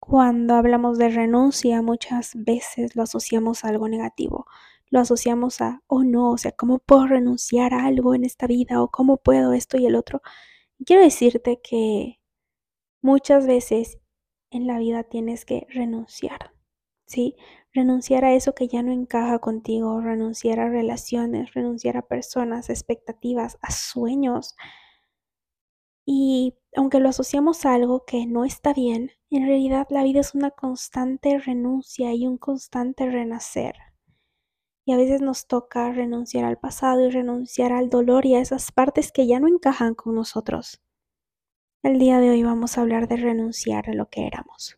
Cuando hablamos de renuncia, muchas veces lo asociamos a algo negativo. Lo asociamos a, oh no, o sea, ¿cómo puedo renunciar a algo en esta vida? O ¿cómo puedo esto y el otro? quiero decirte que muchas veces en la vida tienes que renunciar, ¿sí? Renunciar a eso que ya no encaja contigo, renunciar a relaciones, renunciar a personas, expectativas, a sueños. Y aunque lo asociamos a algo que no está bien, en realidad la vida es una constante renuncia y un constante renacer. Y a veces nos toca renunciar al pasado y renunciar al dolor y a esas partes que ya no encajan con nosotros. El día de hoy vamos a hablar de renunciar a lo que éramos.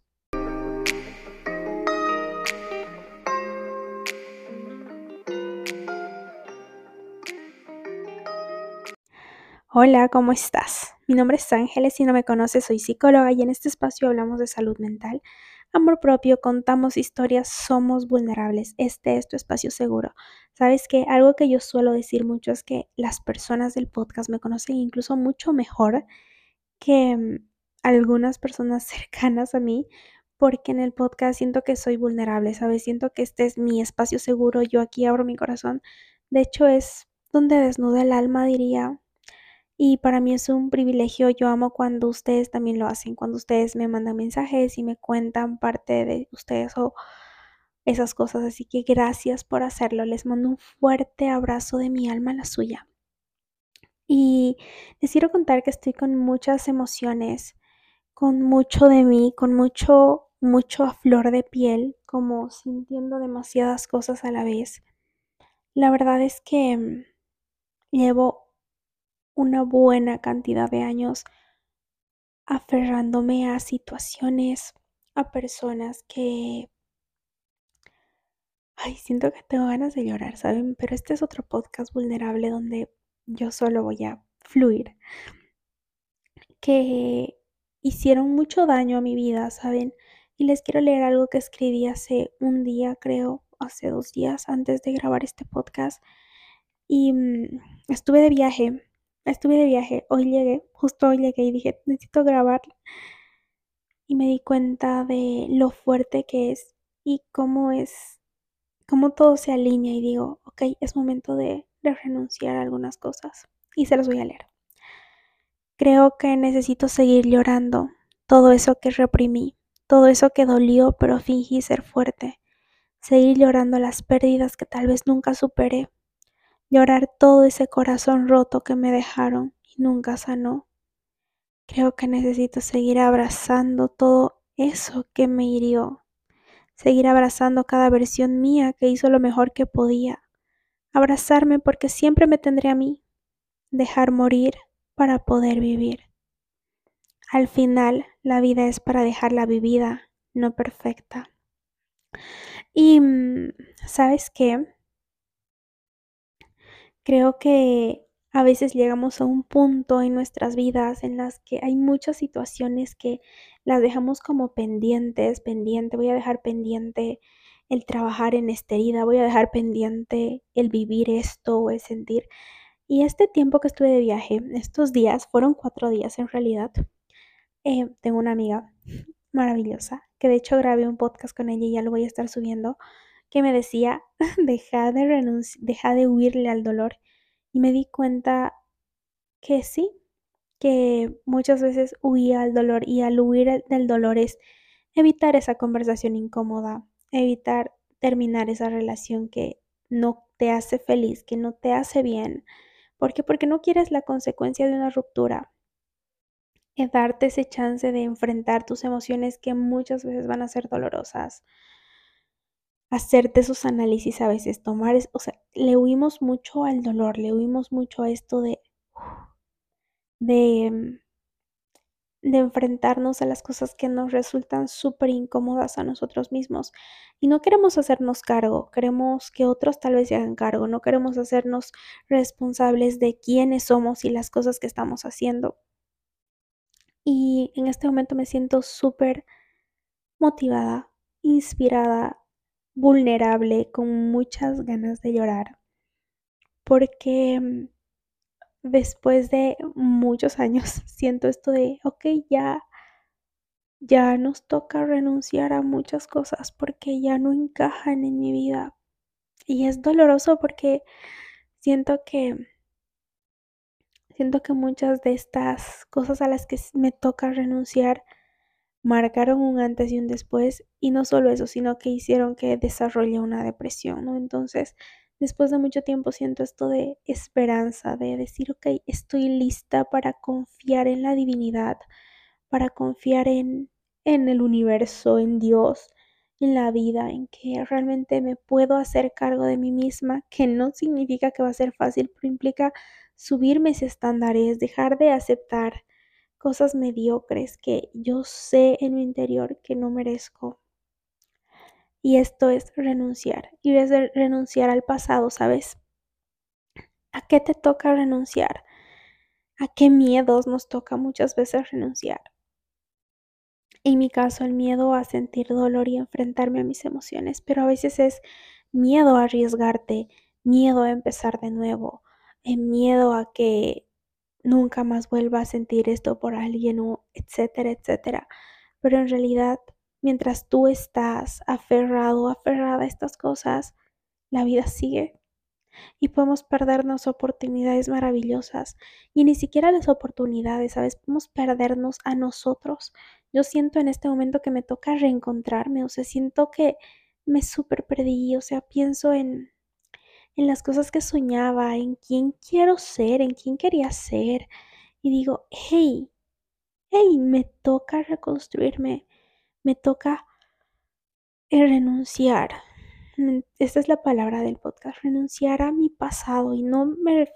Hola, ¿cómo estás? Mi nombre es Ángeles, si no me conoces soy psicóloga y en este espacio hablamos de salud mental, amor propio, contamos historias, somos vulnerables. Este es tu espacio seguro. Sabes que algo que yo suelo decir mucho es que las personas del podcast me conocen incluso mucho mejor que mm, algunas personas cercanas a mí porque en el podcast siento que soy vulnerable, ¿sabes? Siento que este es mi espacio seguro, yo aquí abro mi corazón. De hecho es donde desnuda el alma, diría, y para mí es un privilegio, yo amo cuando ustedes también lo hacen, cuando ustedes me mandan mensajes y me cuentan parte de ustedes o esas cosas. Así que gracias por hacerlo. Les mando un fuerte abrazo de mi alma a la suya. Y les quiero contar que estoy con muchas emociones, con mucho de mí, con mucho, mucho a flor de piel, como sintiendo demasiadas cosas a la vez. La verdad es que mm, llevo una buena cantidad de años aferrándome a situaciones, a personas que... Ay, siento que tengo ganas de llorar, ¿saben? Pero este es otro podcast vulnerable donde yo solo voy a fluir. Que hicieron mucho daño a mi vida, ¿saben? Y les quiero leer algo que escribí hace un día, creo, hace dos días antes de grabar este podcast. Y mm, estuve de viaje estuve de viaje, hoy llegué, justo hoy llegué y dije, necesito grabar. Y me di cuenta de lo fuerte que es y cómo es, cómo todo se alinea y digo, ok, es momento de, de renunciar a algunas cosas. Y se los voy a leer. Creo que necesito seguir llorando todo eso que reprimí, todo eso que dolió pero fingí ser fuerte. Seguir llorando las pérdidas que tal vez nunca superé llorar todo ese corazón roto que me dejaron y nunca sanó. Creo que necesito seguir abrazando todo eso que me hirió, seguir abrazando cada versión mía que hizo lo mejor que podía, abrazarme porque siempre me tendré a mí, dejar morir para poder vivir. Al final, la vida es para dejarla vivida, no perfecta. Y, mm, ¿sabes qué? Creo que a veces llegamos a un punto en nuestras vidas en las que hay muchas situaciones que las dejamos como pendientes, pendiente, voy a dejar pendiente el trabajar en esta herida, voy a dejar pendiente el vivir esto o el sentir. Y este tiempo que estuve de viaje, estos días, fueron cuatro días en realidad, eh, tengo una amiga maravillosa, que de hecho grabé un podcast con ella y ya lo voy a estar subiendo, que me decía, deja de, deja de huirle al dolor. Y me di cuenta que sí, que muchas veces huía al dolor y al huir del dolor es evitar esa conversación incómoda, evitar terminar esa relación que no te hace feliz, que no te hace bien. ¿Por qué? Porque no quieres la consecuencia de una ruptura. Es darte ese chance de enfrentar tus emociones que muchas veces van a ser dolorosas hacerte esos análisis a veces, tomar, o sea, le huimos mucho al dolor, le huimos mucho a esto de, de, de enfrentarnos a las cosas que nos resultan súper incómodas a nosotros mismos. Y no queremos hacernos cargo, queremos que otros tal vez se hagan cargo, no queremos hacernos responsables de quiénes somos y las cosas que estamos haciendo. Y en este momento me siento súper motivada, inspirada vulnerable, con muchas ganas de llorar, porque mm, después de muchos años siento esto de, ok, ya, ya nos toca renunciar a muchas cosas porque ya no encajan en mi vida. Y es doloroso porque siento que siento que muchas de estas cosas a las que me toca renunciar marcaron un antes y un después y no solo eso, sino que hicieron que desarrolle una depresión, ¿no? Entonces, después de mucho tiempo siento esto de esperanza, de decir, ok, estoy lista para confiar en la divinidad, para confiar en, en el universo, en Dios, en la vida, en que realmente me puedo hacer cargo de mí misma, que no significa que va a ser fácil, pero implica subir mis estándares, dejar de aceptar cosas mediocres que yo sé en mi interior que no merezco. Y esto es renunciar. Y es renunciar al pasado, ¿sabes? ¿A qué te toca renunciar? ¿A qué miedos nos toca muchas veces renunciar? En mi caso, el miedo a sentir dolor y enfrentarme a mis emociones, pero a veces es miedo a arriesgarte, miedo a empezar de nuevo, eh, miedo a que nunca más vuelva a sentir esto por alguien o etcétera, etcétera. Pero en realidad, mientras tú estás aferrado, aferrada a estas cosas, la vida sigue y podemos perdernos oportunidades maravillosas y ni siquiera las oportunidades, ¿sabes? Podemos perdernos a nosotros. Yo siento en este momento que me toca reencontrarme, o sea, siento que me súper perdí, o sea, pienso en, en las cosas que soñaba, en quién quiero ser, en quién quería ser, y digo, hey, hey, me toca reconstruirme, me toca renunciar esta es la palabra del podcast, renunciar a mi pasado y no me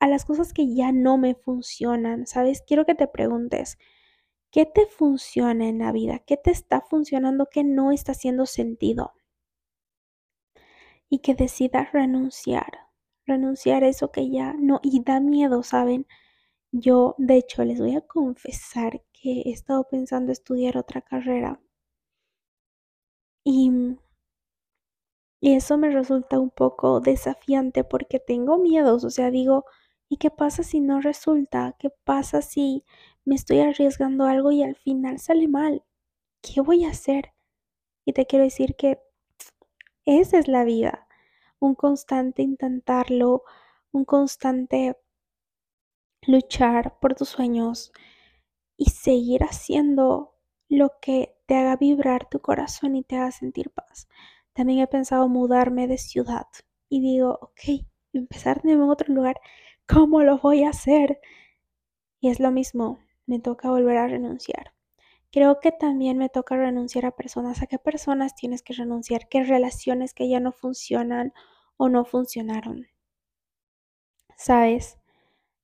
a las cosas que ya no me funcionan, ¿sabes? Quiero que te preguntes, ¿qué te funciona en la vida? ¿Qué te está funcionando que no está haciendo sentido? Y que decidas renunciar, renunciar a eso que ya no, y da miedo, ¿saben? Yo, de hecho, les voy a confesar que he estado pensando estudiar otra carrera. Y y eso me resulta un poco desafiante porque tengo miedos, o sea, digo, ¿y qué pasa si no resulta? ¿Qué pasa si me estoy arriesgando algo y al final sale mal? ¿Qué voy a hacer? Y te quiero decir que esa es la vida, un constante intentarlo, un constante luchar por tus sueños y seguir haciendo lo que te haga vibrar tu corazón y te haga sentir paz. También he pensado mudarme de ciudad y digo, ok, empezar en otro lugar, ¿cómo lo voy a hacer? Y es lo mismo, me toca volver a renunciar. Creo que también me toca renunciar a personas. ¿A qué personas tienes que renunciar? ¿Qué relaciones que ya no funcionan o no funcionaron? ¿Sabes?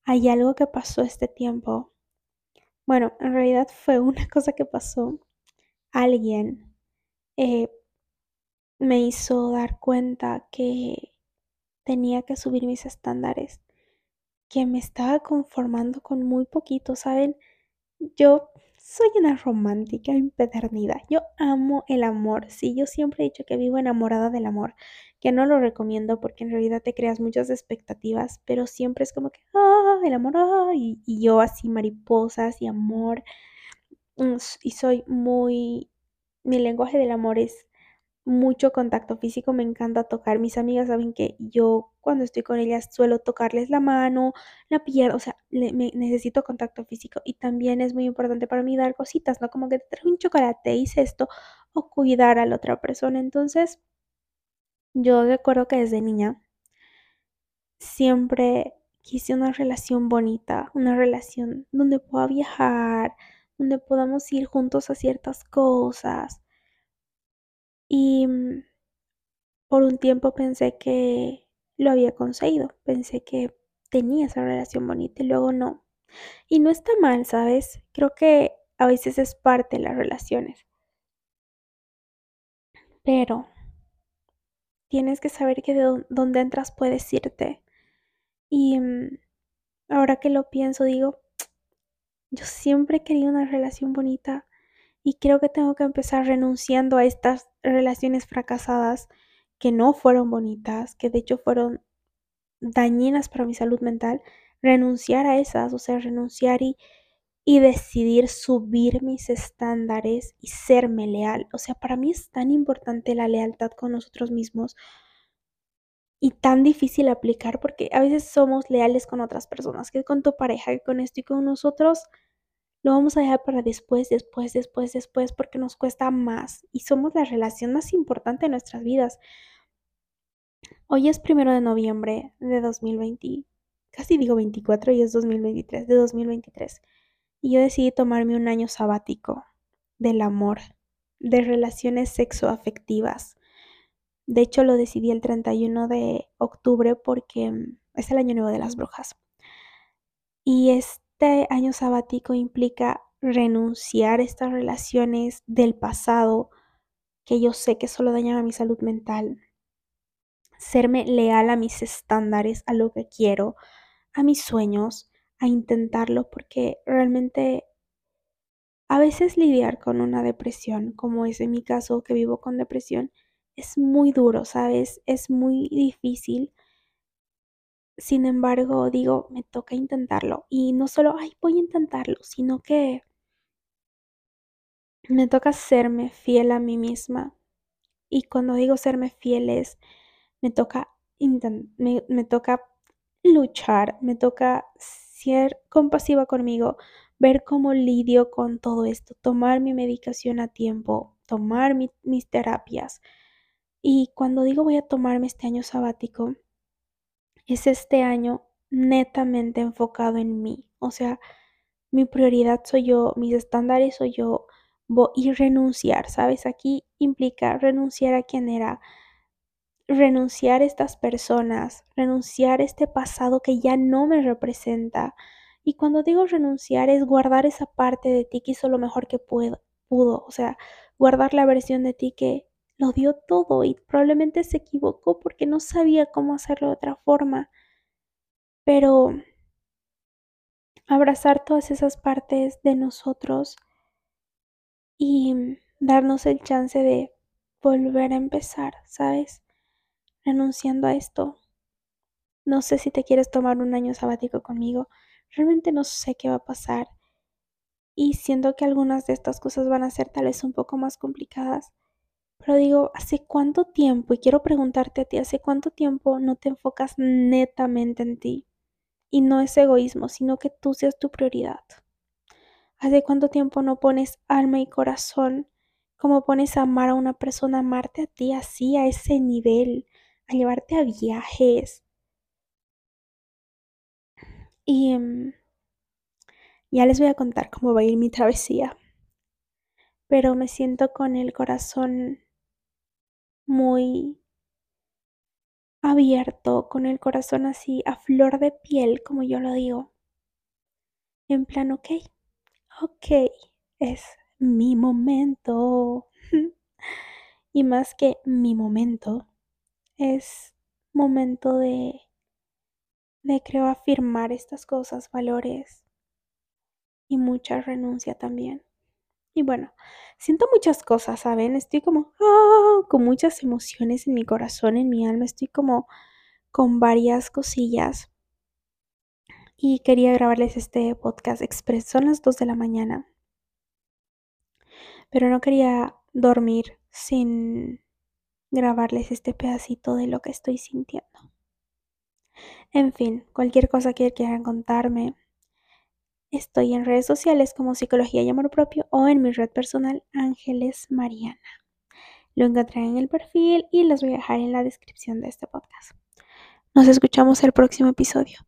Hay algo que pasó este tiempo. Bueno, en realidad fue una cosa que pasó. Alguien eh, me hizo dar cuenta que tenía que subir mis estándares, que me estaba conformando con muy poquito, ¿saben? Yo soy una romántica empedernida. Yo amo el amor. Sí, yo siempre he dicho que vivo enamorada del amor, que no lo recomiendo porque en realidad te creas muchas expectativas, pero siempre es como que, ah, el amor, ah, y, y yo así mariposas y amor. Mm, y soy muy, mi lenguaje del amor es mucho contacto físico, me encanta tocar. Mis amigas saben que yo cuando estoy con ellas suelo tocarles la mano, la pierna, o sea, me, necesito contacto físico. Y también es muy importante para mí dar cositas, ¿no? Como que te traigo un chocolate, hice esto, o cuidar a la otra persona. Entonces, yo recuerdo que desde niña siempre quise una relación bonita, una relación donde pueda viajar, donde podamos ir juntos a ciertas cosas y mm, por un tiempo pensé que lo había conseguido, pensé que tenía esa relación bonita y luego no. Y no está mal, ¿sabes? Creo que a veces es parte de las relaciones. Pero tienes que saber que de dónde entras puedes irte. Y mm, ahora que lo pienso, digo, yo siempre querido una relación bonita y creo que tengo que empezar renunciando a estas relaciones fracasadas que no fueron bonitas, que de hecho fueron dañinas para mi salud mental, renunciar a esas, o sea, renunciar y, y decidir subir mis estándares y serme leal. O sea, para mí es tan importante la lealtad con nosotros mismos y tan difícil aplicar porque a veces somos leales con otras personas, que con tu pareja, que con esto y con nosotros lo vamos a dejar para después, después, después, después, porque nos cuesta más y somos la relación más importante de nuestras vidas. Hoy es primero de noviembre de 2020, casi digo 24 y es 2023, de 2023 y yo decidí tomarme un año sabático del amor, de relaciones sexoafectivas. De hecho, lo decidí el 31 de octubre porque es el año nuevo de las brujas. Y este año sabático implica renunciar a estas relaciones del pasado que yo sé que solo dañan a mi salud mental. Serme leal a mis estándares, a lo que quiero, a mis sueños, a intentarlo porque realmente a veces lidiar con una depresión, como es en mi caso que vivo con depresión, es muy duro, ¿sabes? Es muy difícil. Sin embargo, digo, me toca intentarlo. Y no solo, ay, voy a intentarlo, sino que me toca serme fiel a mí misma. Y cuando digo serme fiel es, me toca, me, toca luchar, me toca ser compasiva conmigo, ver cómo lidio con todo esto, tomar mi medicación a tiempo, tomar mis terapias. Y cuando digo voy a tomarme este año sabático, es este año netamente enfocado en mí. O sea, mi prioridad soy yo, mis estándares soy yo, y renunciar, ¿sabes? Aquí implica renunciar a quien era, renunciar a estas personas, renunciar a este pasado que ya no me representa. Y cuando digo renunciar es guardar esa parte de ti que hizo lo mejor que pudo, pudo, o sea, guardar la versión de ti que lo dio todo y probablemente se equivocó porque no sabía cómo hacerlo de otra forma. Pero abrazar todas esas partes de nosotros y darnos el chance de volver a empezar, ¿sabes? renunciando a esto. No sé si te quieres tomar un año sabático conmigo. Realmente no sé qué va a pasar. Y siento que algunas de estas cosas van a ser tal vez un poco más complicadas. Pero digo, ¿hace cuánto tiempo? Y quiero preguntarte a ti, ¿hace cuánto tiempo no te enfocas netamente en ti? Y no es egoísmo, sino que tú seas tu prioridad. ¿Hace cuánto tiempo no pones alma y corazón como pones a amar a una persona, amarte a ti así, a ese nivel, a llevarte a viajes. Y em, ya les voy a contar cómo va a ir mi travesía. Pero me siento con el corazón muy abierto, con el corazón así a flor de piel, como yo lo digo. En plan, ok, ok, es mi momento. y más que mi momento, es momento de, de creo afirmar estas cosas, valores y mucha renuncia también. Y bueno, siento muchas cosas, ¿saben? Estoy como ¡ah! con muchas emociones en mi corazón, en mi alma, estoy como con varias cosillas. Y quería grabarles este podcast expreso. Son las 2 de la mañana. Pero no quería dormir sin grabarles este pedacito de lo que estoy sintiendo. En fin, cualquier cosa que quieran contarme, estoy en redes sociales como Psicología y Amor Propio o en mi red personal Ángeles Mariana. Lo encontrarán en el perfil y los voy a dejar en la descripción de este podcast. Nos escuchamos el próximo episodio.